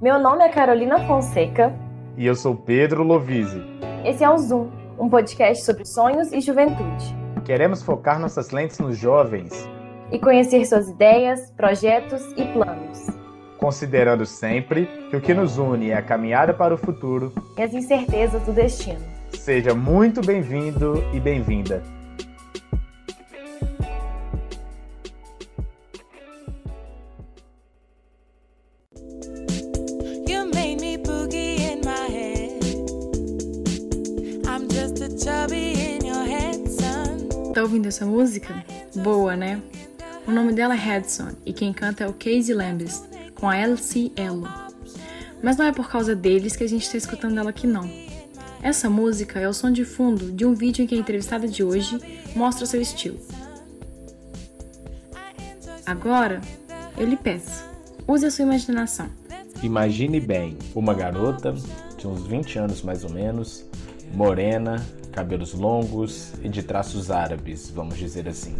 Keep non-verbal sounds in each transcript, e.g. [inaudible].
Meu nome é Carolina Fonseca. E eu sou Pedro Lovise. Esse é o Zoom, um podcast sobre sonhos e juventude. Queremos focar nossas lentes nos jovens e conhecer suas ideias, projetos e planos. Considerando sempre que o que nos une é a caminhada para o futuro e as incertezas do destino. Seja muito bem-vindo e bem-vinda. Ouvindo essa música? Boa, né? O nome dela é Hudson e quem canta é o Casey Lambis, com a LC Elo. Mas não é por causa deles que a gente está escutando ela aqui não. Essa música é o som de fundo de um vídeo em que a entrevistada de hoje mostra seu estilo. Agora, eu lhe peço, use a sua imaginação. Imagine bem uma garota de uns 20 anos mais ou menos, morena, cabelos longos e de traços árabes, vamos dizer assim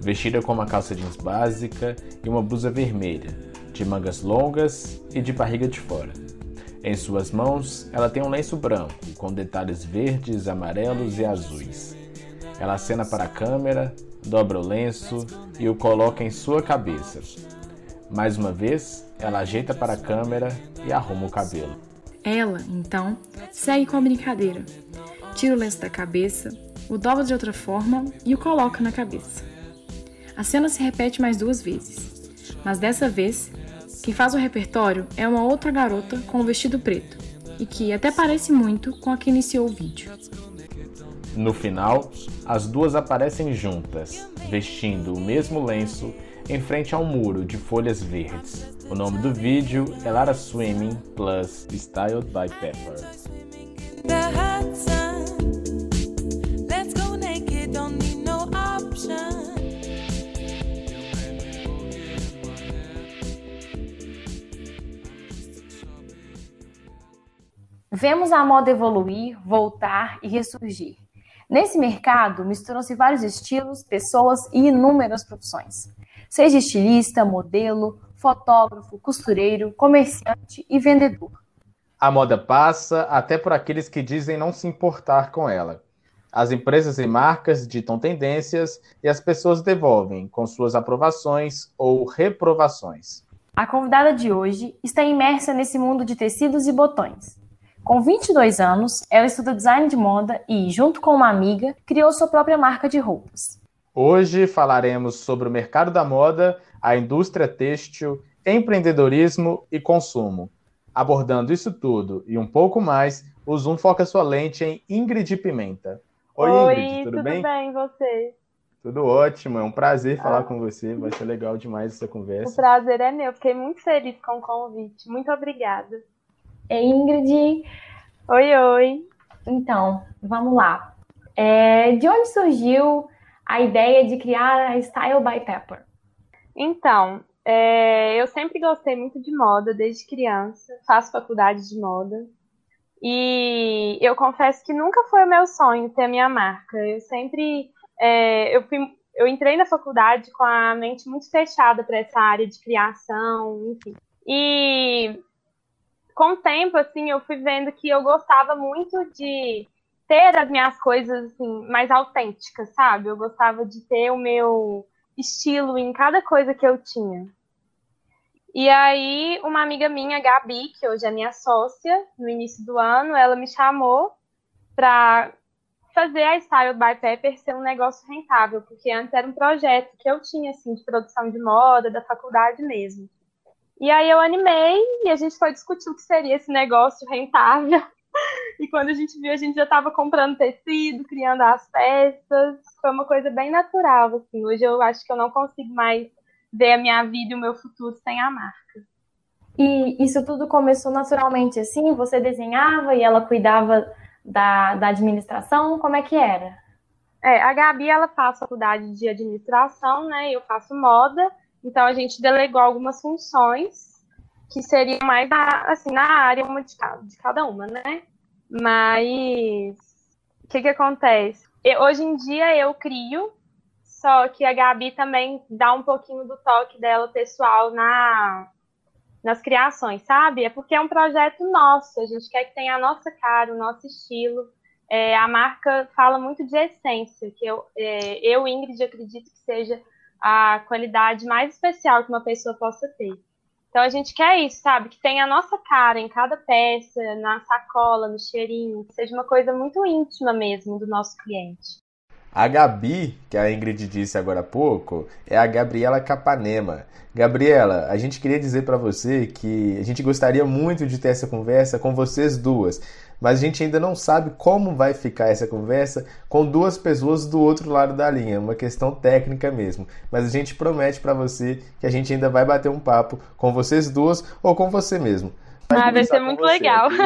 vestida com uma calça jeans básica e uma blusa vermelha, de mangas longas e de barriga de fora. Em suas mãos, ela tem um lenço branco com detalhes verdes, amarelos e azuis. Ela acena para a câmera, dobra o lenço e o coloca em sua cabeça. Mais uma vez, ela ajeita para a câmera e arruma o cabelo. Ela, então, segue com a brincadeira. Tira o lenço da cabeça, o dobra de outra forma e o coloca na cabeça. A cena se repete mais duas vezes, mas dessa vez, quem faz o repertório é uma outra garota com um vestido preto e que até parece muito com a que iniciou o vídeo. No final, as duas aparecem juntas, vestindo o mesmo lenço em frente a um muro de folhas verdes. O nome do vídeo é Lara Swimming Plus Styled by Pepper. Vemos a moda evoluir, voltar e ressurgir. Nesse mercado, misturam-se vários estilos, pessoas e inúmeras profissões. Seja estilista, modelo, fotógrafo, costureiro, comerciante e vendedor. A moda passa até por aqueles que dizem não se importar com ela. As empresas e marcas ditam tendências e as pessoas devolvem com suas aprovações ou reprovações. A convidada de hoje está imersa nesse mundo de tecidos e botões. Com 22 anos, ela estuda design de moda e, junto com uma amiga, criou sua própria marca de roupas. Hoje falaremos sobre o mercado da moda, a indústria têxtil, empreendedorismo e consumo. Abordando isso tudo e um pouco mais, o Zoom foca sua lente em Ingrid Pimenta. Oi, Oi Ingrid, tudo, tudo bem? Tudo bem, você? Tudo ótimo, é um prazer falar ah. com você, vai ser legal demais essa conversa. O prazer é meu, fiquei muito feliz com o convite, muito obrigada. É Ingrid. Oi, oi. Então, vamos lá. É, de onde surgiu a ideia de criar a Style by Pepper? Então, é, eu sempre gostei muito de moda desde criança, faço faculdade de moda. E eu confesso que nunca foi o meu sonho ter a minha marca. Eu sempre. É, eu, fui, eu entrei na faculdade com a mente muito fechada para essa área de criação, enfim. E com o tempo, assim, eu fui vendo que eu gostava muito de ter as minhas coisas assim, mais autênticas, sabe? Eu gostava de ter o meu estilo em cada coisa que eu tinha. E aí, uma amiga minha, Gabi, que hoje é minha sócia, no início do ano, ela me chamou para fazer a Style by Pepper ser um negócio rentável, porque antes era um projeto que eu tinha, assim, de produção de moda, da faculdade mesmo. E aí eu animei e a gente foi discutir o que seria esse negócio rentável. [laughs] E quando a gente viu, a gente já estava comprando tecido, criando as peças. Foi uma coisa bem natural, assim. Hoje eu acho que eu não consigo mais ver a minha vida e o meu futuro sem a marca. E isso tudo começou naturalmente assim? Você desenhava e ela cuidava da, da administração? Como é que era? É, a Gabi, ela faz faculdade de administração, né? Eu faço moda. Então a gente delegou algumas funções que seriam mais na, assim, na área uma de, cada, de cada uma, né? Mas o que, que acontece? Eu, hoje em dia eu crio, só que a Gabi também dá um pouquinho do toque dela pessoal na, nas criações, sabe? É porque é um projeto nosso, a gente quer que tenha a nossa cara, o nosso estilo. É, a marca fala muito de essência, que eu, é, eu, Ingrid, acredito que seja a qualidade mais especial que uma pessoa possa ter. Então a gente quer isso, sabe? Que tenha a nossa cara em cada peça, na sacola, no cheirinho, que seja uma coisa muito íntima mesmo do nosso cliente. A Gabi, que a Ingrid disse agora há pouco, é a Gabriela Capanema. Gabriela, a gente queria dizer para você que a gente gostaria muito de ter essa conversa com vocês duas, mas a gente ainda não sabe como vai ficar essa conversa com duas pessoas do outro lado da linha, uma questão técnica mesmo. Mas a gente promete para você que a gente ainda vai bater um papo com vocês duas ou com você mesmo. Vai ah, vai ser muito você. legal. [laughs]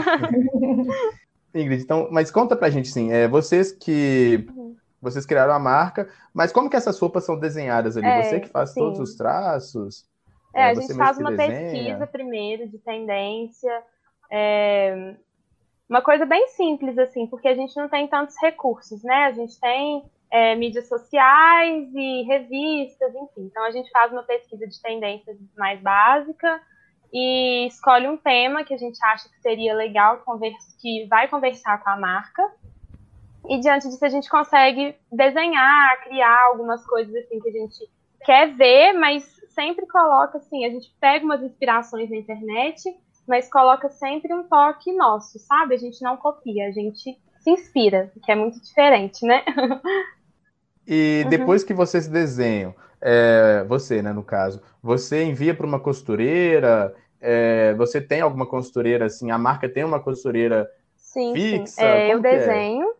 Ingrid, então, mas conta pra gente sim, é, vocês que. Vocês criaram a marca, mas como que essas roupas são desenhadas ali? É, você que faz sim. todos os traços? É, é a gente faz uma desenha? pesquisa primeiro de tendência. É, uma coisa bem simples, assim, porque a gente não tem tantos recursos, né? A gente tem é, mídias sociais e revistas, enfim. Então a gente faz uma pesquisa de tendências mais básica e escolhe um tema que a gente acha que seria legal, que vai conversar com a marca. E diante disso a gente consegue desenhar, criar algumas coisas assim que a gente quer ver, mas sempre coloca assim, a gente pega umas inspirações na internet, mas coloca sempre um toque nosso, sabe? A gente não copia, a gente se inspira, que é muito diferente, né? E uhum. depois uhum. que vocês desenham, é, você, né, no caso, você envia para uma costureira, é, você tem alguma costureira assim, a marca tem uma costureira sim, fixa? Sim. É, eu é? desenho?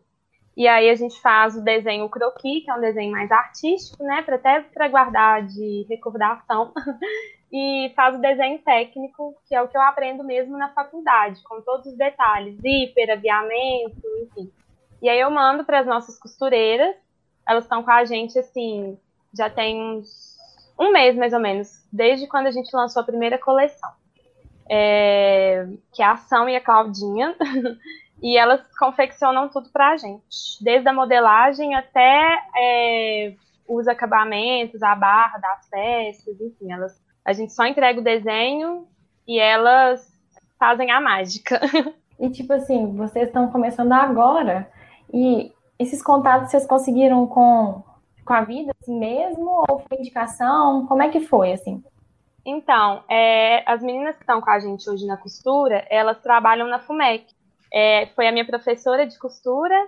E aí a gente faz o desenho croquis, que é um desenho mais artístico, né, para até para guardar de recordação. [laughs] e faz o desenho técnico, que é o que eu aprendo mesmo na faculdade, com todos os detalhes, zíper, aviamento, enfim. E aí eu mando para as nossas costureiras, elas estão com a gente assim, já tem uns um mês mais ou menos, desde quando a gente lançou a primeira coleção. É, que é a Ação e a Claudinha. [laughs] e elas confeccionam tudo para a gente, desde a modelagem até é, os acabamentos, a barra das peças, enfim, elas, a gente só entrega o desenho e elas fazem a mágica. [laughs] E tipo assim, vocês estão começando agora e esses contatos vocês conseguiram com, com a vida assim mesmo ou foi indicação? Como é que foi assim? Então, é, as meninas que estão com a gente hoje na costura, elas trabalham na FUMEC, é, foi a minha professora de costura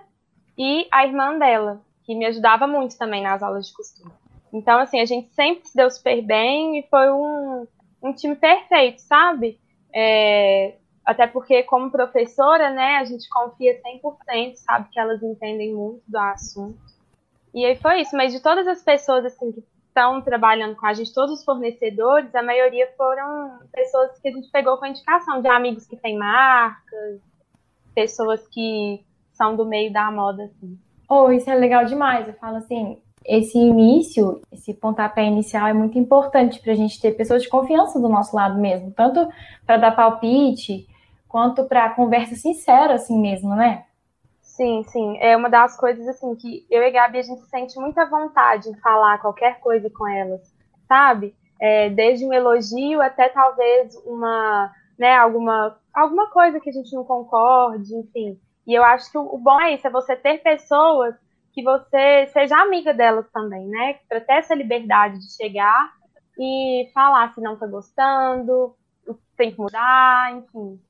e a irmã dela, que me ajudava muito também nas aulas de costura. Então, assim, a gente sempre se deu super bem e foi um, um time perfeito, sabe? É, até porque, como professora, né, a gente confia 100%, sabe que elas entendem muito do assunto. E aí foi isso, mas de todas as pessoas, assim, que estão trabalhando com a gente, todos os fornecedores, a maioria foram pessoas que a gente pegou com indicação, de amigos que têm marcas, pessoas que são do meio da moda, assim. Oh, isso é legal demais. Eu falo assim, esse início, esse pontapé inicial é muito importante para a gente ter pessoas de confiança do nosso lado mesmo, tanto para dar palpite, quanto para conversa sincera, assim mesmo, né? Sim, sim. É uma das coisas, assim, que eu e a Gabi, a gente sente muita vontade em falar qualquer coisa com elas, sabe? É, desde um elogio até talvez uma, né, alguma alguma coisa que a gente não concorde, enfim. E eu acho que o, bom é isso, é você ter pessoas que você seja amiga delas também, né? Para ter essa liberdade de chegar e falar se não tá gostando, tem que mudar, enfim.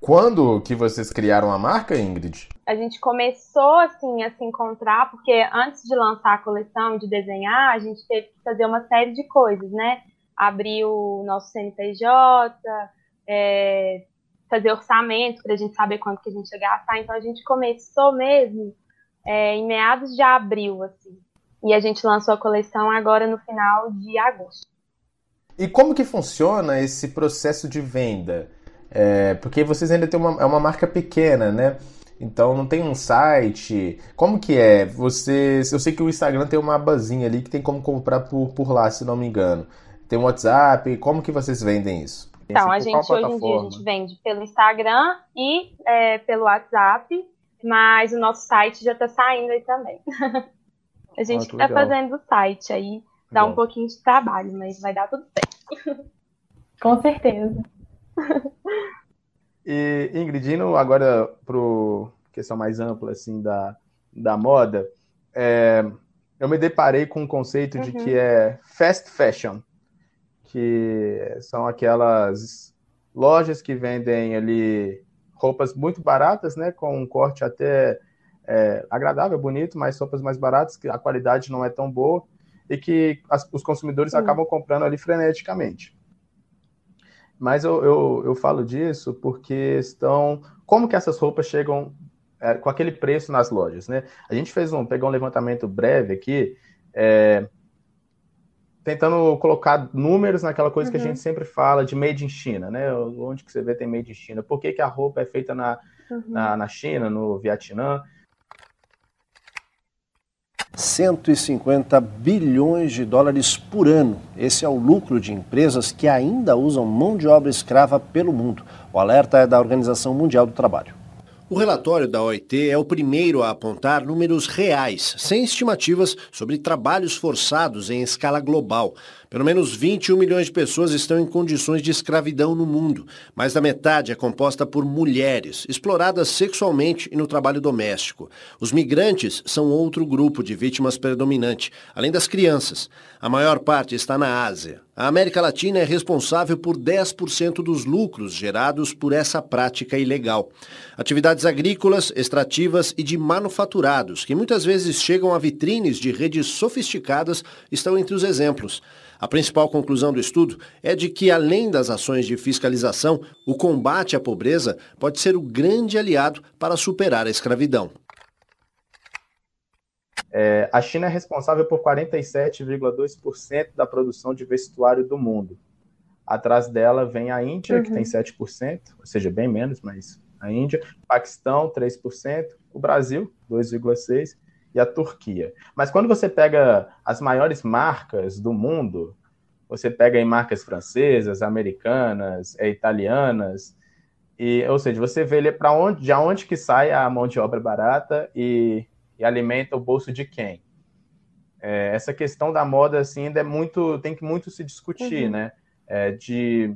Quando que vocês criaram a marca, Ingrid? A gente começou assim a se encontrar, porque antes de lançar a coleção, de desenhar, a gente teve que fazer uma série de coisas, né? Abrir o nosso CNPJ, é, fazer orçamento para a gente saber quanto que a gente ia gastar. Então a gente começou mesmo é, em meados de abril, assim. E a gente lançou a coleção agora no final de agosto. E como que funciona esse processo de venda? É, porque vocês ainda têm uma, é uma marca pequena, né? Então não tem um site. Como que é? Vocês, eu sei que o Instagram tem uma abazinha ali que tem como comprar por, por lá, se não me engano. Tem um WhatsApp. Como que vocês vendem isso? Então, a gente hoje em dia a gente vende pelo Instagram e é, pelo WhatsApp, mas o nosso site já está saindo aí também. [laughs] a gente está fazendo o site aí, dá Bom. um pouquinho de trabalho, mas vai dar tudo certo. [laughs] Com certeza. e, Ingrid, indo agora para questão mais ampla assim da, da moda, é, eu me deparei com um conceito uhum. de que é fast fashion, que são aquelas lojas que vendem ali roupas muito baratas, né, com um corte até é, agradável, bonito, mas roupas mais baratas, que a qualidade não é tão boa e que as, os consumidores acabam comprando ali freneticamente. Mas eu, eu, eu, falo disso porque estão. Como que essas roupas chegam é, com aquele preço nas lojas, né? A gente fez um, pegou um levantamento breve aqui, é, tentando colocar números naquela coisa uhum. que a uhum. gente sempre fala de made in China, né? Onde que você vê tem made in China? Por que, que a roupa é feita na, uhum. na, na China, no Vietnã? 150 bilhões de dólares por ano. Esse é o lucro de empresas que ainda usam mão de obra escrava pelo mundo. O alerta é da Organização Mundial do Trabalho. O relatório da OIT é o primeiro a apontar números reais, sem estimativas sobre trabalhos forçados em escala global. Pelo menos 21 milhões de pessoas estão em condições de escravidão no mundo. Mais da metade é composta por mulheres, exploradas sexualmente e no trabalho doméstico. Os migrantes são outro grupo de vítimas predominante, além das crianças. A maior parte está na Ásia. A América Latina é responsável por 10% dos lucros gerados por essa prática ilegal. Atividades agrícolas, extrativas e de manufaturados, que muitas vezes chegam a vitrines de redes sofisticadas, estão entre os exemplos. A principal conclusão do estudo é de que, além das ações de fiscalização, o combate à pobreza pode ser o grande aliado para superar a escravidão. É, a China é responsável por 47,2% da produção de vestuário do mundo. Atrás dela vem a Índia, uhum. que tem 7%, ou seja, bem menos, mas a Índia, Paquistão, 3%, o Brasil, 2,6%, e a Turquia. Mas quando você pega as maiores marcas do mundo, você pega em marcas francesas, americanas, é, italianas, e, ou seja, você vê para onde, de onde que sai a mão de obra barata e, e alimenta o bolso de quem. É, essa questão da moda assim ainda é muito, tem que muito se discutir, uhum. né? É, de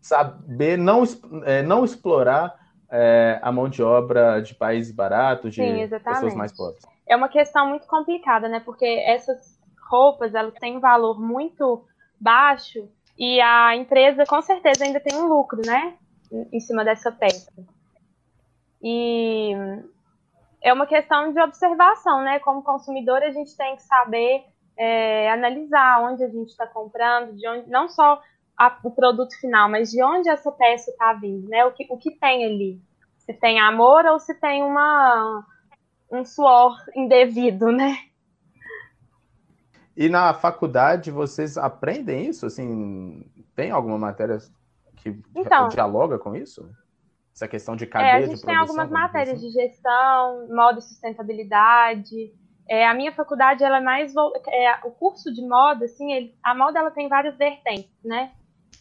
saber não, é, não explorar é, a mão de obra de países baratos, de Sim, pessoas mais pobres. É uma questão muito complicada, né? Porque essas roupas, elas têm um valor muito baixo e a empresa com certeza ainda tem um lucro, né? Em cima dessa peça. E é uma questão de observação, né? Como consumidor, a gente tem que saber é, analisar onde a gente está comprando, de onde, não só a, o produto final, mas de onde essa peça está vindo, né? O que, o que tem ali. Se tem amor ou se tem uma, um suor indevido, né? E na faculdade vocês aprendem isso? Assim, tem alguma matéria que então, dialoga com isso? Essa questão de cadeia é, a gente tem algumas matérias assim? de gestão, moda e sustentabilidade. É, a minha faculdade ela é mais é, o curso de moda, assim, ele, a moda ela tem várias vertentes, né?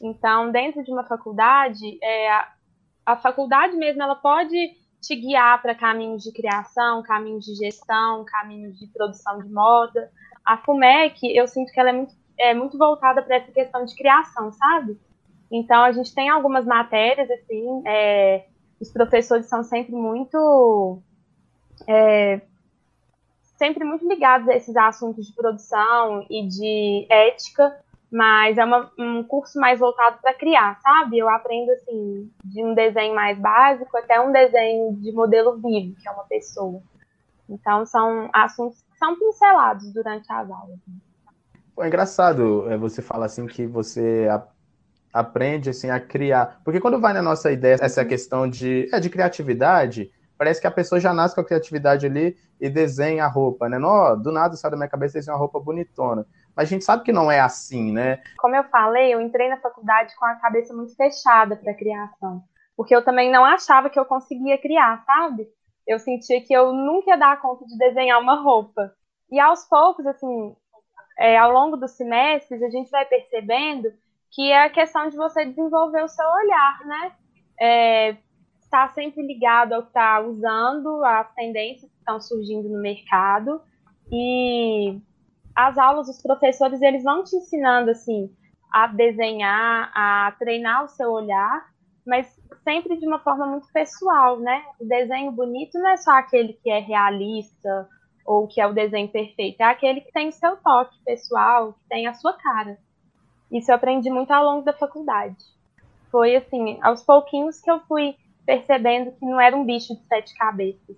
Então, dentro de uma faculdade, é, a, a faculdade mesmo ela pode te guiar para caminhos de criação, caminhos de gestão, caminhos de produção de moda. A FUMEC, eu sinto que ela é muito, é muito voltada para essa questão de criação, sabe? Então, a gente tem algumas matérias, assim, é, os professores são sempre muito. É, sempre muito ligados a esses assuntos de produção e de ética, mas é uma, um curso mais voltado para criar, sabe? Eu aprendo assim de um desenho mais básico até um desenho de modelo vivo, que é uma pessoa. Então são assuntos que são pincelados durante as aulas. É engraçado é, você falar assim que você aprende assim a criar, porque quando vai na nossa ideia essa questão de é de criatividade, parece que a pessoa já nasce com a criatividade ali e desenha a roupa, né? Não, do nada sai da minha cabeça desenha uma roupa bonitona mas a gente sabe que não é assim, né? Como eu falei, eu entrei na faculdade com a cabeça muito fechada para criação, porque eu também não achava que eu conseguia criar, sabe? Eu sentia que eu nunca ia dar conta de desenhar uma roupa. E aos poucos, assim, é, ao longo dos semestres, a gente vai percebendo que é a questão de você desenvolver o seu olhar, né? É, estar sempre ligado ao que está usando, às tendências que estão surgindo no mercado e as aulas, os professores, eles vão te ensinando, assim, a desenhar, a treinar o seu olhar, mas sempre de uma forma muito pessoal, né? O desenho bonito não é só aquele que é realista ou que é o desenho perfeito, é aquele que tem o seu toque pessoal, que tem a sua cara. Isso eu aprendi muito ao longo da faculdade. Foi assim, aos pouquinhos que eu fui percebendo que não era um bicho de sete cabeças,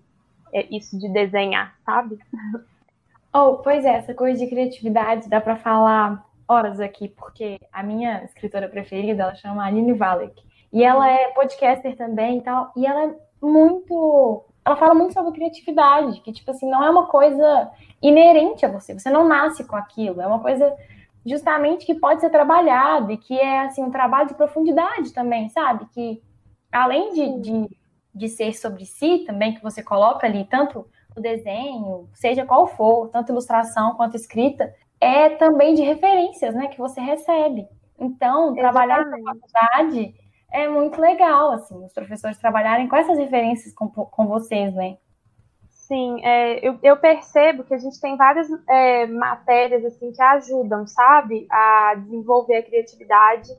é isso de desenhar, sabe? [laughs] Oh, pois é, essa coisa de criatividade dá para falar horas aqui, porque a minha escritora preferida, ela chama Aline Valek. E ela é podcaster também e tal, e ela é muito ela fala muito sobre criatividade, que tipo assim, não é uma coisa inerente a você, você não nasce com aquilo, é uma coisa justamente que pode ser trabalhada e que é assim um trabalho de profundidade também, sabe? Que além de, de, de ser sobre si também, que você coloca ali tanto desenho, seja qual for, tanto ilustração quanto escrita, é também de referências, né, que você recebe. Então, trabalhar na faculdade é muito legal, assim, os professores trabalharem com essas referências com, com vocês, né? Sim, é, eu, eu, percebo que a gente tem várias é, matérias assim que ajudam, sabe, a desenvolver a criatividade.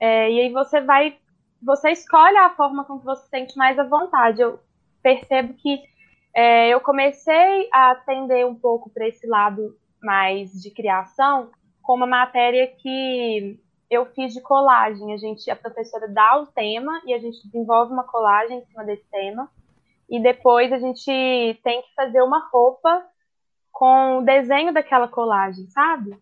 É, e aí você vai, você escolhe a forma com que você se sente mais à vontade. Eu percebo que é, eu comecei a atender um pouco para esse lado mais de criação com uma matéria que eu fiz de colagem. A gente, a professora dá o tema e a gente desenvolve uma colagem em cima desse tema. E depois a gente tem que fazer uma roupa com o desenho daquela colagem, sabe?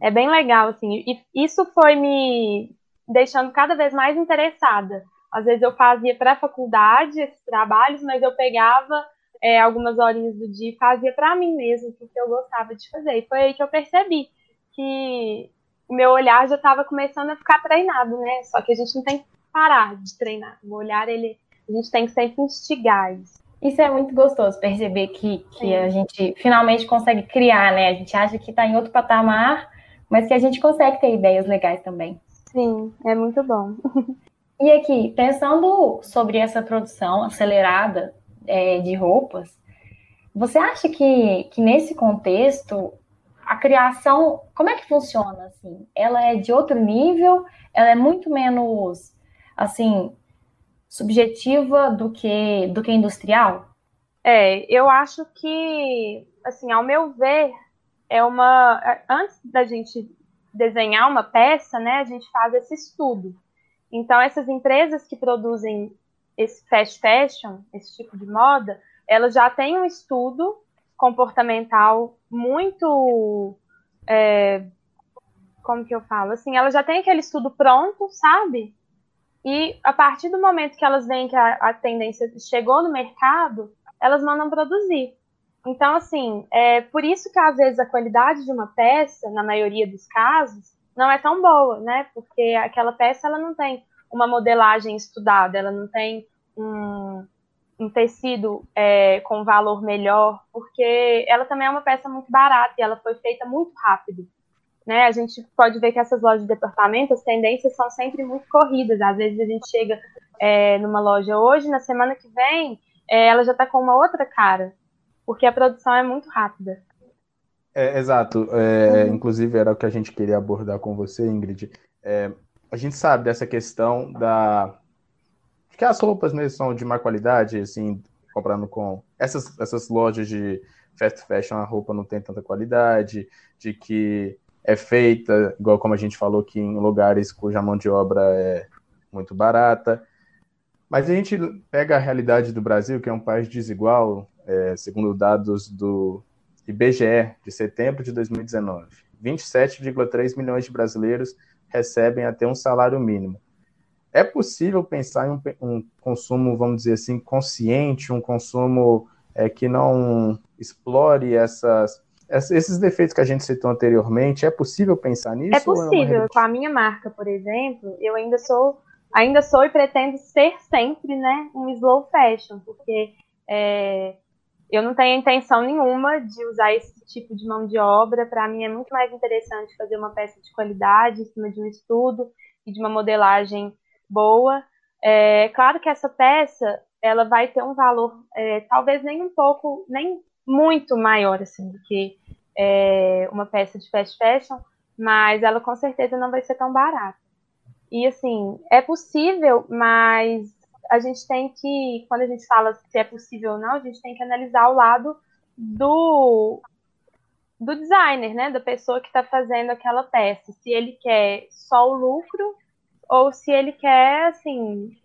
É bem legal, assim. E isso foi me deixando cada vez mais interessada. Às vezes eu fazia para a faculdade esses trabalhos, mas eu pegava é, algumas horinhas do dia e fazia para mim mesmo, porque eu gostava de fazer. E foi aí que eu percebi que o meu olhar já estava começando a ficar treinado, né? Só que a gente não tem que parar de treinar. O olhar, ele, a gente tem que sempre instigar isso. Isso é muito gostoso, perceber que, que a gente finalmente consegue criar, né? A gente acha que está em outro patamar, mas que a gente consegue ter ideias legais também. Sim, é muito bom. [laughs] E aqui, pensando sobre essa produção acelerada é, de roupas, você acha que, que nesse contexto a criação, como é que funciona assim? Ela é de outro nível? Ela é muito menos assim subjetiva do que do que industrial? É, eu acho que assim, ao meu ver, é uma antes da gente desenhar uma peça, né, a gente faz esse estudo. Então essas empresas que produzem esse fast fashion, esse tipo de moda, elas já têm um estudo comportamental muito. É, como que eu falo? Assim, ela já tem aquele estudo pronto, sabe? E a partir do momento que elas veem que a, a tendência chegou no mercado, elas mandam produzir. Então, assim, é por isso que às vezes a qualidade de uma peça, na maioria dos casos, não é tão boa, né? Porque aquela peça ela não tem uma modelagem estudada, ela não tem um, um tecido é, com valor melhor, porque ela também é uma peça muito barata e ela foi feita muito rápido. Né? A gente pode ver que essas lojas de departamento, as tendências são sempre muito corridas. Às vezes a gente chega é, numa loja hoje, na semana que vem, é, ela já está com uma outra cara, porque a produção é muito rápida. É, exato. É, uhum. Inclusive, era o que a gente queria abordar com você, Ingrid. É, a gente sabe dessa questão da que as roupas mesmo são de má qualidade, assim, comprando com essas, essas lojas de fast fashion, a roupa não tem tanta qualidade, de que é feita, igual como a gente falou, que em lugares cuja mão de obra é muito barata. Mas a gente pega a realidade do Brasil, que é um país desigual, é, segundo dados do IBGE de setembro de 2019. 27,3 milhões de brasileiros recebem até um salário mínimo é possível pensar em um, um, consumo, vamos dizer assim, consciente, um consumo é, que não explore essas, esses defeitos que a gente citou anteriormente? É possível pensar nisso? É possível. É Com a minha marca, por exemplo, eu ainda sou, ainda sou e pretendo ser sempre, né, um slow fashion, porque é, eu não tenho intenção nenhuma de usar esse tipo de mão de obra. Para mim é muito mais interessante fazer uma peça de qualidade em cima de um estudo e de uma modelagem boa. É claro que essa peça ela vai ter um valor é, talvez nem um pouco, nem muito maior assim do que é, uma peça de fast fashion, mas ela com certeza não vai ser tão barata. E assim, é possível, mas a gente tem que, quando a gente fala se é possível ou não, a gente tem que analisar o lado do, do designer, né? Da pessoa que está fazendo aquela peça. Se ele quer só o lucro ou se ele quer, assim,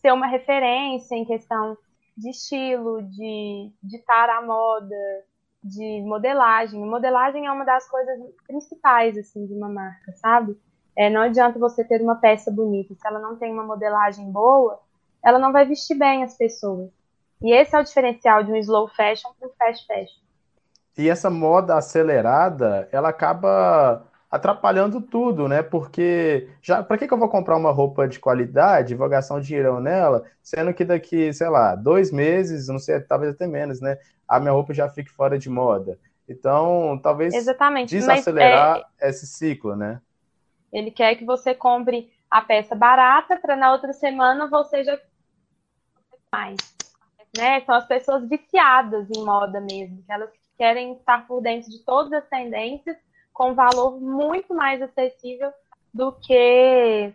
ser uma referência em questão de estilo, de ditar a moda, de modelagem. Modelagem é uma das coisas principais, assim, de uma marca, sabe? É, não adianta você ter uma peça bonita, se ela não tem uma modelagem boa, ela não vai vestir bem as pessoas. E esse é o diferencial de um slow fashion para um fast fashion. E essa moda acelerada, ela acaba atrapalhando tudo, né? Porque já para que, que eu vou comprar uma roupa de qualidade, vou gastar um dinheirão nela, sendo que daqui, sei lá, dois meses, não sei, talvez até menos, né? A minha roupa já fique fora de moda. Então, talvez Exatamente. desacelerar é... esse ciclo, né? Ele quer que você compre a peça barata para na outra semana você já mais. Né? São as pessoas viciadas em moda mesmo, que elas querem estar por dentro de todas as tendências com valor muito mais acessível do que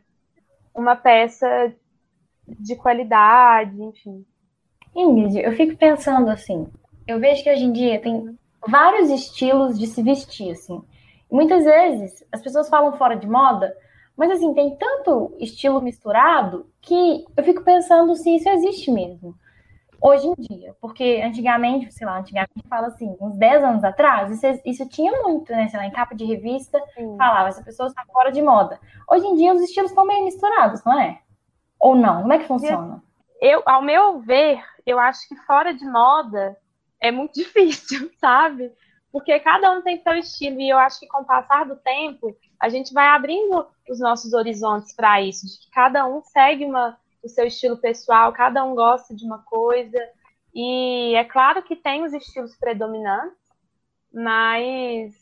uma peça de qualidade, enfim. Ingrid, eu fico pensando assim, eu vejo que hoje em dia tem vários estilos de se vestir, assim. Muitas vezes as pessoas falam fora de moda, mas assim, tem tanto estilo misturado que eu fico pensando se isso existe mesmo. Hoje em dia, porque antigamente, sei lá, antigamente fala assim, uns 10 anos atrás, isso, isso tinha muito, né? Sei lá, em capa de revista, Sim. falava, essa pessoa está fora de moda. Hoje em dia os estilos estão meio misturados, não é? Ou não? Como é que funciona? Eu, ao meu ver, eu acho que fora de moda é muito [laughs] difícil, sabe? porque cada um tem seu estilo, e eu acho que com o passar do tempo, a gente vai abrindo os nossos horizontes para isso, de que cada um segue uma, o seu estilo pessoal, cada um gosta de uma coisa, e é claro que tem os estilos predominantes, mas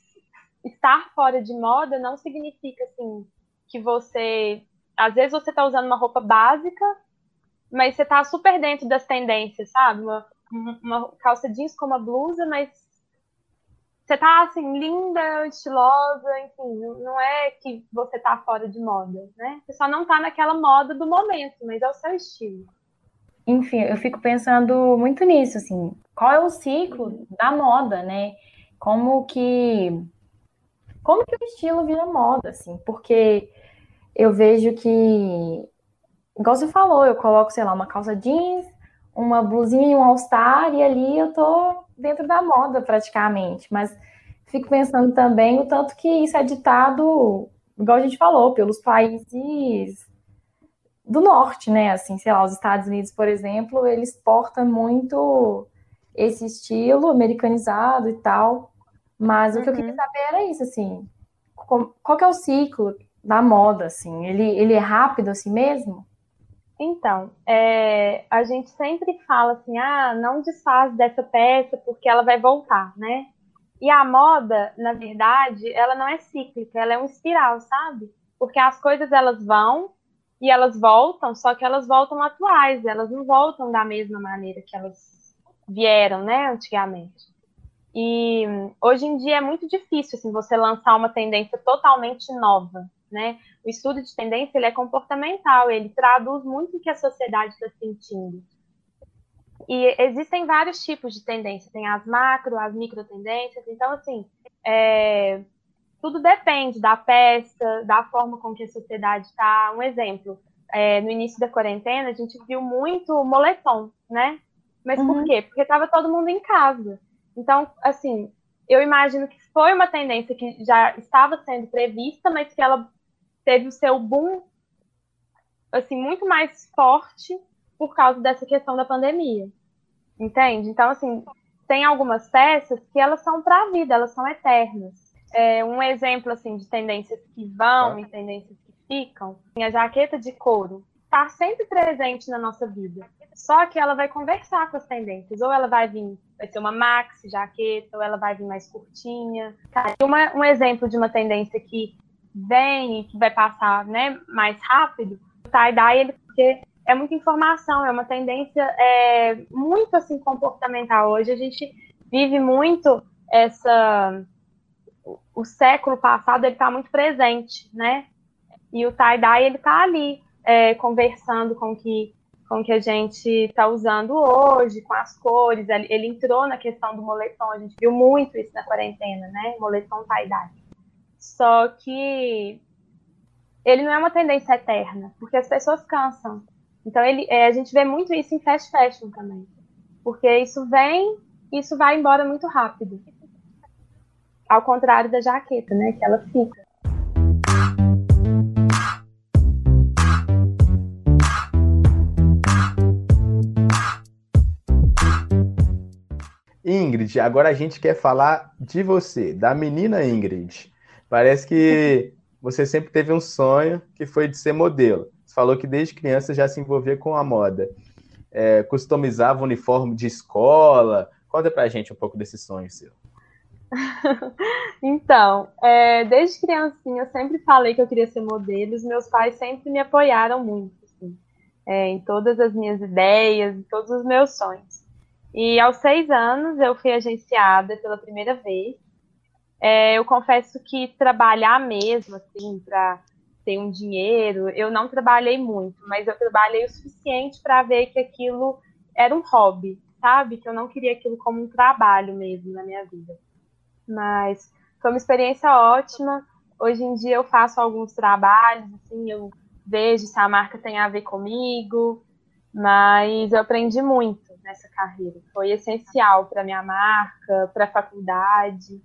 estar fora de moda não significa, assim, que você, às vezes você está usando uma roupa básica, mas você está super dentro das tendências, sabe? Uma, uma calça jeans com uma blusa, mas você tá assim, linda, estilosa, enfim, não é que você tá fora de moda, né? Você só não tá naquela moda do momento, mas é o seu estilo. Enfim, eu fico pensando muito nisso, assim, qual é o ciclo da moda, né? Como que como que o estilo vira moda, assim, porque eu vejo que, igual você falou, eu coloco, sei lá, uma calça jeans, uma blusinha e um all-star, e ali eu tô dentro da moda praticamente, mas fico pensando também o tanto que isso é ditado, igual a gente falou, pelos países do norte, né? Assim, sei lá, os Estados Unidos, por exemplo, eles portam muito esse estilo americanizado e tal. Mas uhum. o que eu queria uhum. saber era isso, assim, qual que é o ciclo da moda, assim? Ele, ele é rápido assim mesmo? Então, é, a gente sempre fala assim, ah, não desfaz dessa peça porque ela vai voltar, né? E a moda, na verdade, ela não é cíclica, ela é um espiral, sabe? Porque as coisas elas vão e elas voltam, só que elas voltam atuais, elas não voltam da mesma maneira que elas vieram, né, antigamente. E hoje em dia é muito difícil assim você lançar uma tendência totalmente nova, né? O estudo de tendência ele é comportamental, ele traduz muito o que a sociedade está sentindo. E existem vários tipos de tendência, tem as macro, as micro tendências, então assim, é, tudo depende da peça, da forma com que a sociedade está. Um exemplo, é, no início da quarentena a gente viu muito moletom, né? Mas uhum. por quê? Porque estava todo mundo em casa. Então, assim, eu imagino que foi uma tendência que já estava sendo prevista, mas que ela teve o seu boom assim muito mais forte por causa dessa questão da pandemia. Entende? Então, assim, tem algumas peças que elas são para a vida, elas são eternas. É, um exemplo assim de tendências que vão e tendências que ficam, a jaqueta de couro está sempre presente na nossa vida. Só que ela vai conversar com as tendências. Ou ela vai vir, vai ser uma maxi jaqueta, ou ela vai vir mais curtinha. Tá? Uma, um exemplo de uma tendência que vem e que vai passar né, mais rápido, o tie-dye, ele, porque é muita informação, é uma tendência é, muito assim comportamental. Hoje a gente vive muito essa o século passado ele está muito presente, né? E o tie-dye ele está ali é, conversando com que com que a gente está usando hoje, com as cores. Ele, entrou na questão do moletom, a gente viu muito isso na quarentena, né? Moletom tie-dye. Só que ele não é uma tendência eterna, porque as pessoas cansam. Então ele, é, a gente vê muito isso em fast fashion também, porque isso vem, isso vai embora muito rápido. Ao contrário da jaqueta, né? Que ela fica. Ingrid, agora a gente quer falar de você, da menina Ingrid. Parece que você sempre teve um sonho que foi de ser modelo. Você falou que desde criança já se envolvia com a moda. É, customizava uniforme de escola. Conta pra gente um pouco desse sonho seu. [laughs] então, é, desde criancinha eu sempre falei que eu queria ser modelo. Os meus pais sempre me apoiaram muito, assim, é, em todas as minhas ideias, em todos os meus sonhos. E aos seis anos eu fui agenciada pela primeira vez. É, eu confesso que trabalhar mesmo, assim, para ter um dinheiro, eu não trabalhei muito, mas eu trabalhei o suficiente para ver que aquilo era um hobby, sabe? Que eu não queria aquilo como um trabalho mesmo na minha vida. Mas foi uma experiência ótima. Hoje em dia eu faço alguns trabalhos, assim, eu vejo se a marca tem a ver comigo, mas eu aprendi muito nessa carreira. Foi essencial para minha marca, para a faculdade.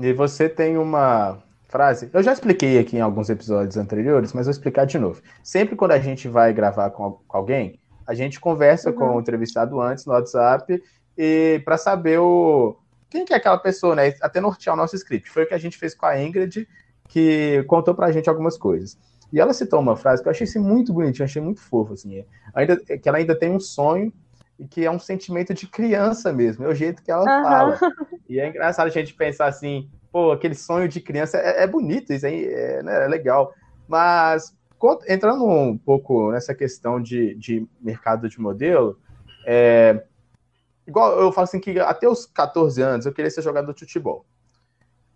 E você tem uma frase, eu já expliquei aqui em alguns episódios anteriores, mas vou explicar de novo. Sempre quando a gente vai gravar com alguém, a gente conversa uhum. com o entrevistado antes no WhatsApp e para saber o quem que é aquela pessoa, né? Até nortear o nosso script. Foi o que a gente fez com a Ingrid, que contou pra gente algumas coisas. E ela citou uma frase que eu achei assim, muito bonitinha, achei muito fofo, assim. Ainda, que ela ainda tem um sonho e que é um sentimento de criança mesmo, é o jeito que ela uhum. fala. [laughs] E é engraçado a gente pensar assim, pô, aquele sonho de criança é, é bonito, isso aí é, né, é legal. Mas entrando um pouco nessa questão de, de mercado de modelo, é, igual eu falo assim que até os 14 anos eu queria ser jogador de futebol.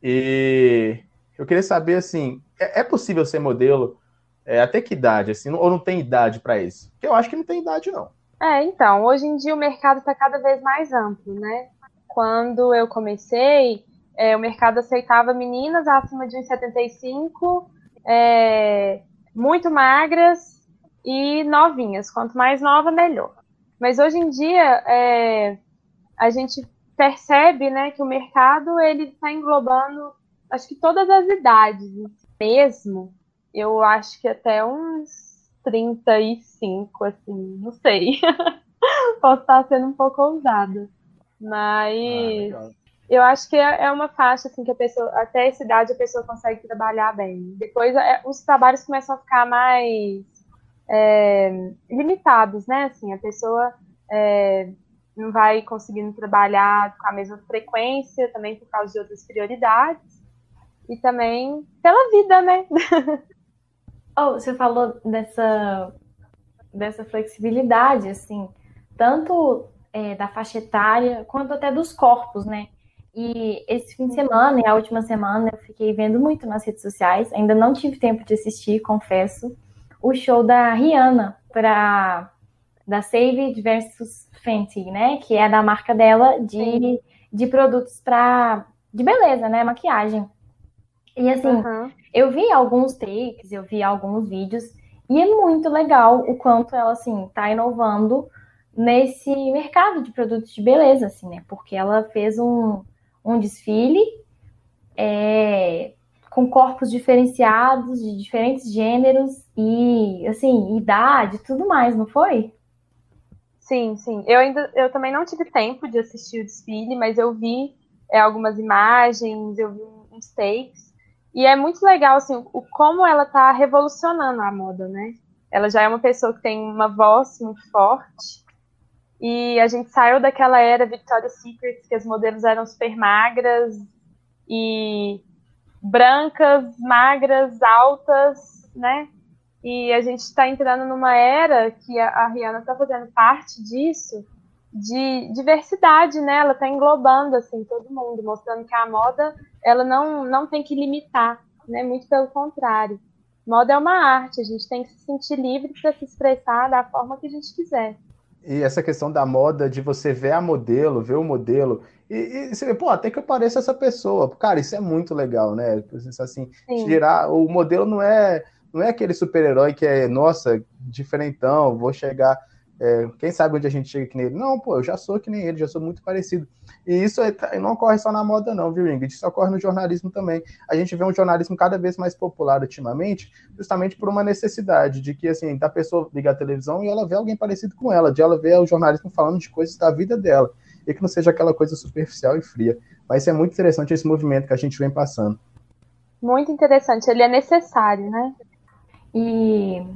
E eu queria saber assim, é, é possível ser modelo é, até que idade, assim, ou não tem idade para isso? Porque eu acho que não tem idade não. É, então, hoje em dia o mercado está cada vez mais amplo, né? Quando eu comecei, é, o mercado aceitava meninas acima de 1,75, é, muito magras e novinhas. Quanto mais nova, melhor. Mas hoje em dia, é, a gente percebe né, que o mercado ele está englobando, acho que todas as idades mesmo. Eu acho que até uns 35, assim, não sei. [laughs] Posso estar sendo um pouco ousada. Mas ah, eu acho que é, é uma faixa assim que a pessoa, até essa idade a pessoa consegue trabalhar bem. Depois é, os trabalhos começam a ficar mais é, limitados, né? Assim, a pessoa é, não vai conseguindo trabalhar com a mesma frequência, também por causa de outras prioridades. E também pela vida, né? [laughs] Oh, você falou dessa, dessa flexibilidade, assim, tanto é, da faixa etária quanto até dos corpos, né? E esse fim de semana e a última semana eu fiquei vendo muito nas redes sociais, ainda não tive tempo de assistir, confesso, o show da Rihanna para da Save versus Fenty, né? Que é da marca dela de, de produtos para de beleza, né? Maquiagem. E assim, uhum. eu vi alguns takes, eu vi alguns vídeos, e é muito legal o quanto ela, assim, tá inovando nesse mercado de produtos de beleza, assim, né? Porque ela fez um, um desfile é, com corpos diferenciados, de diferentes gêneros e, assim, idade tudo mais, não foi? Sim, sim. Eu ainda, eu também não tive tempo de assistir o desfile, mas eu vi é, algumas imagens, eu vi uns takes, e é muito legal, assim, o, como ela está revolucionando a moda, né? Ela já é uma pessoa que tem uma voz muito forte. E a gente saiu daquela era Victoria's Secret, que as modelos eram super magras e brancas, magras, altas, né? E a gente está entrando numa era que a, a Rihanna está fazendo parte disso, de diversidade, né? Ela está englobando assim todo mundo, mostrando que a moda ela não, não tem que limitar, né? Muito pelo contrário. Moda é uma arte, a gente tem que se sentir livre para se expressar da forma que a gente quiser. E essa questão da moda, de você ver a modelo, ver o modelo, e, e você vê, pô, até que eu pareça essa pessoa. Cara, isso é muito legal, né? Assim, tirar, o modelo não é, não é aquele super-herói que é, nossa, diferentão, vou chegar é, quem sabe onde a gente chega que nem ele? Não, pô, eu já sou que nem ele, já sou muito parecido. E isso é, não ocorre só na moda, não, viu, Ingrid? Isso ocorre no jornalismo também. A gente vê um jornalismo cada vez mais popular ultimamente, justamente por uma necessidade de que, assim, da pessoa ligar a televisão e ela vê alguém parecido com ela, de ela ver o jornalismo falando de coisas da vida dela, e que não seja aquela coisa superficial e fria. Mas é muito interessante esse movimento que a gente vem passando. Muito interessante, ele é necessário, né? E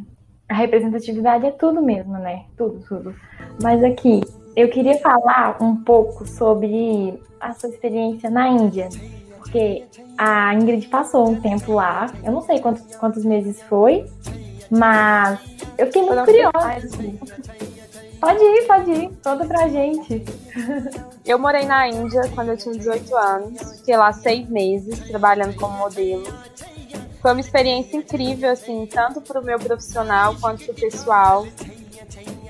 a representatividade é tudo mesmo, né? Tudo, tudo. Mas aqui, eu queria falar um pouco sobre a sua experiência na Índia. Porque a Ingrid passou um tempo lá. Eu não sei quantos, quantos meses foi, mas eu fiquei muito curiosa. Pode ir, pode ir. Conta pra gente. Eu morei na Índia quando eu tinha 18 anos. Fiquei lá seis meses trabalhando como modelo foi uma experiência incrível, assim, tanto para o meu profissional quanto para o pessoal.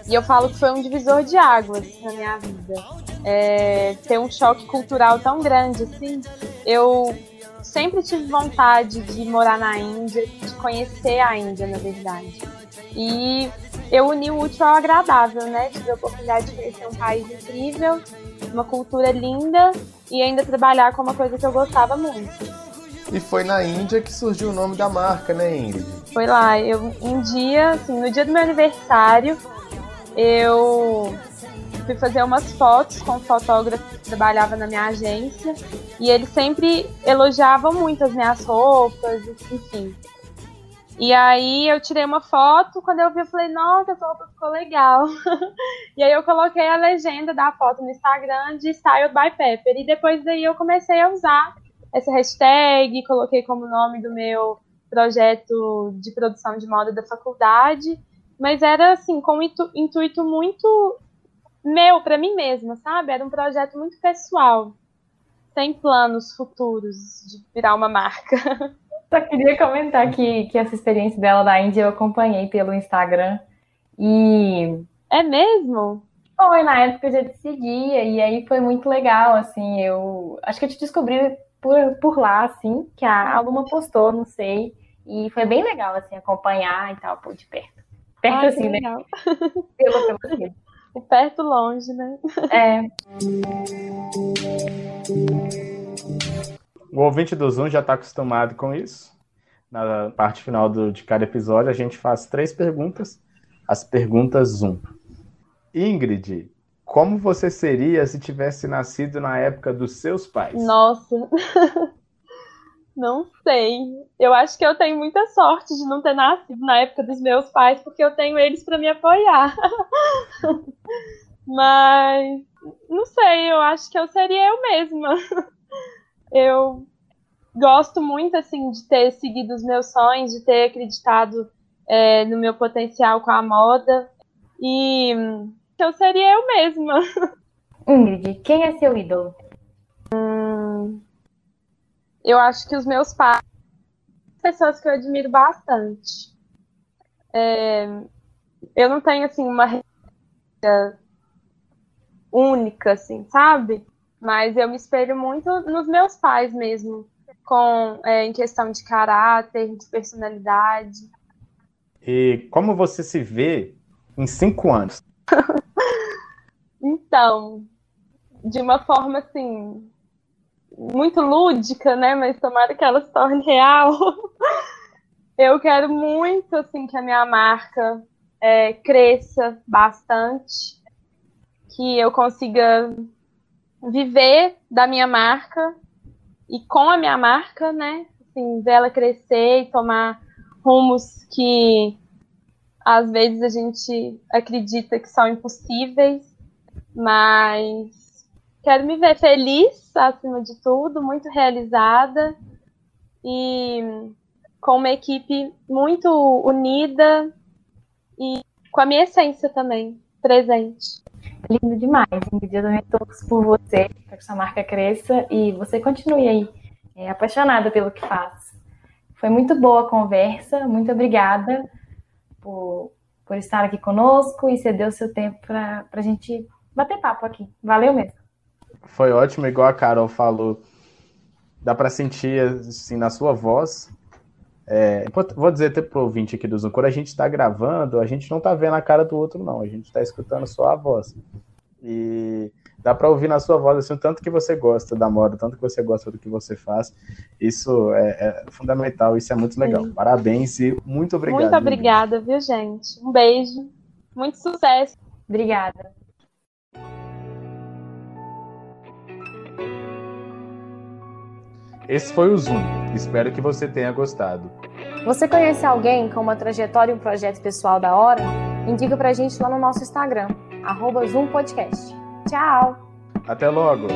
E eu falo que foi um divisor de águas na minha vida. É, ter um choque cultural tão grande, assim. Eu sempre tive vontade de morar na Índia, de conhecer a Índia, na verdade. E eu uni o útil ao agradável, né? Tive a oportunidade de conhecer um país incrível, uma cultura linda e ainda trabalhar com uma coisa que eu gostava muito. E foi na Índia que surgiu o nome da marca, né, Ingrid? Foi lá. Eu, um dia, assim, no dia do meu aniversário, eu fui fazer umas fotos com um fotógrafo que trabalhava na minha agência. E ele sempre elogiava muito as minhas roupas, enfim. E aí eu tirei uma foto, quando eu vi, eu falei, nossa, essa roupa ficou legal. [laughs] e aí eu coloquei a legenda da foto no Instagram de Style by Pepper. E depois daí eu comecei a usar essa hashtag, coloquei como nome do meu projeto de produção de moda da faculdade, mas era assim, com um intu intuito muito meu para mim mesma, sabe? Era um projeto muito pessoal, sem planos futuros de virar uma marca. [laughs] Só queria comentar que, que essa experiência dela da Índia eu acompanhei pelo Instagram e. É mesmo? Foi, na época eu já te seguia, e aí foi muito legal, assim, eu acho que eu te descobri por, por lá, assim, que a aluna postou, não sei. E foi bem legal, assim, acompanhar e tal, de perto. Perto, Ai, assim, né? Pelo, pelo O perto longe, né? É. O ouvinte do Zoom já está acostumado com isso. Na parte final do, de cada episódio, a gente faz três perguntas. As perguntas Zoom. Ingrid, como você seria se tivesse nascido na época dos seus pais? Nossa. [laughs] Não sei. Eu acho que eu tenho muita sorte de não ter nascido na época dos meus pais, porque eu tenho eles para me apoiar. [laughs] Mas não sei, eu acho que eu seria eu mesma. [laughs] Eu gosto muito assim de ter seguido os meus sonhos, de ter acreditado é, no meu potencial com a moda e eu seria eu mesma. [laughs] Ingrid, quem é seu ídolo? Hum, eu acho que os meus pais pessoas que eu admiro bastante. É, eu não tenho assim uma única, assim, sabe? Mas eu me espelho muito nos meus pais mesmo, com é, em questão de caráter, de personalidade. E como você se vê em cinco anos? [laughs] então, de uma forma assim, muito lúdica, né? Mas tomara que ela se torne real. [laughs] Eu quero muito assim que a minha marca é, cresça bastante, que eu consiga viver da minha marca e com a minha marca, né? Assim, ver ela crescer e tomar rumos que às vezes a gente acredita que são impossíveis, mas quero me ver feliz acima de tudo, muito realizada e com uma equipe muito unida e com a minha essência também presente. Lindo demais. Ingrid, eu também torço por você, para que sua marca cresça e você continue aí é apaixonada pelo que faz. Foi muito boa a conversa, muito obrigada por, por estar aqui conosco e ceder o seu tempo para a gente bater papo aqui. Valeu mesmo. Foi ótimo, igual a Carol falou. Dá para sentir assim na sua voz. É, vou dizer até pro ouvinte aqui do Zoom, quando a gente está gravando, a gente não está vendo a cara do outro, não. A gente está escutando só a voz. E dá para ouvir na sua voz assim, o tanto que você gosta da moda, o tanto que você gosta do que você faz. Isso é, é fundamental, isso é muito legal. Sim. Parabéns e muito obrigado. Muito obrigada, viu, gente? Um beijo. Muito sucesso. Obrigada. Esse foi o Zoom. Espero que você tenha gostado. Você conhece alguém com uma trajetória e um projeto pessoal da hora? Indica pra gente lá no nosso Instagram, arroba Zoom Podcast. Tchau! Até logo!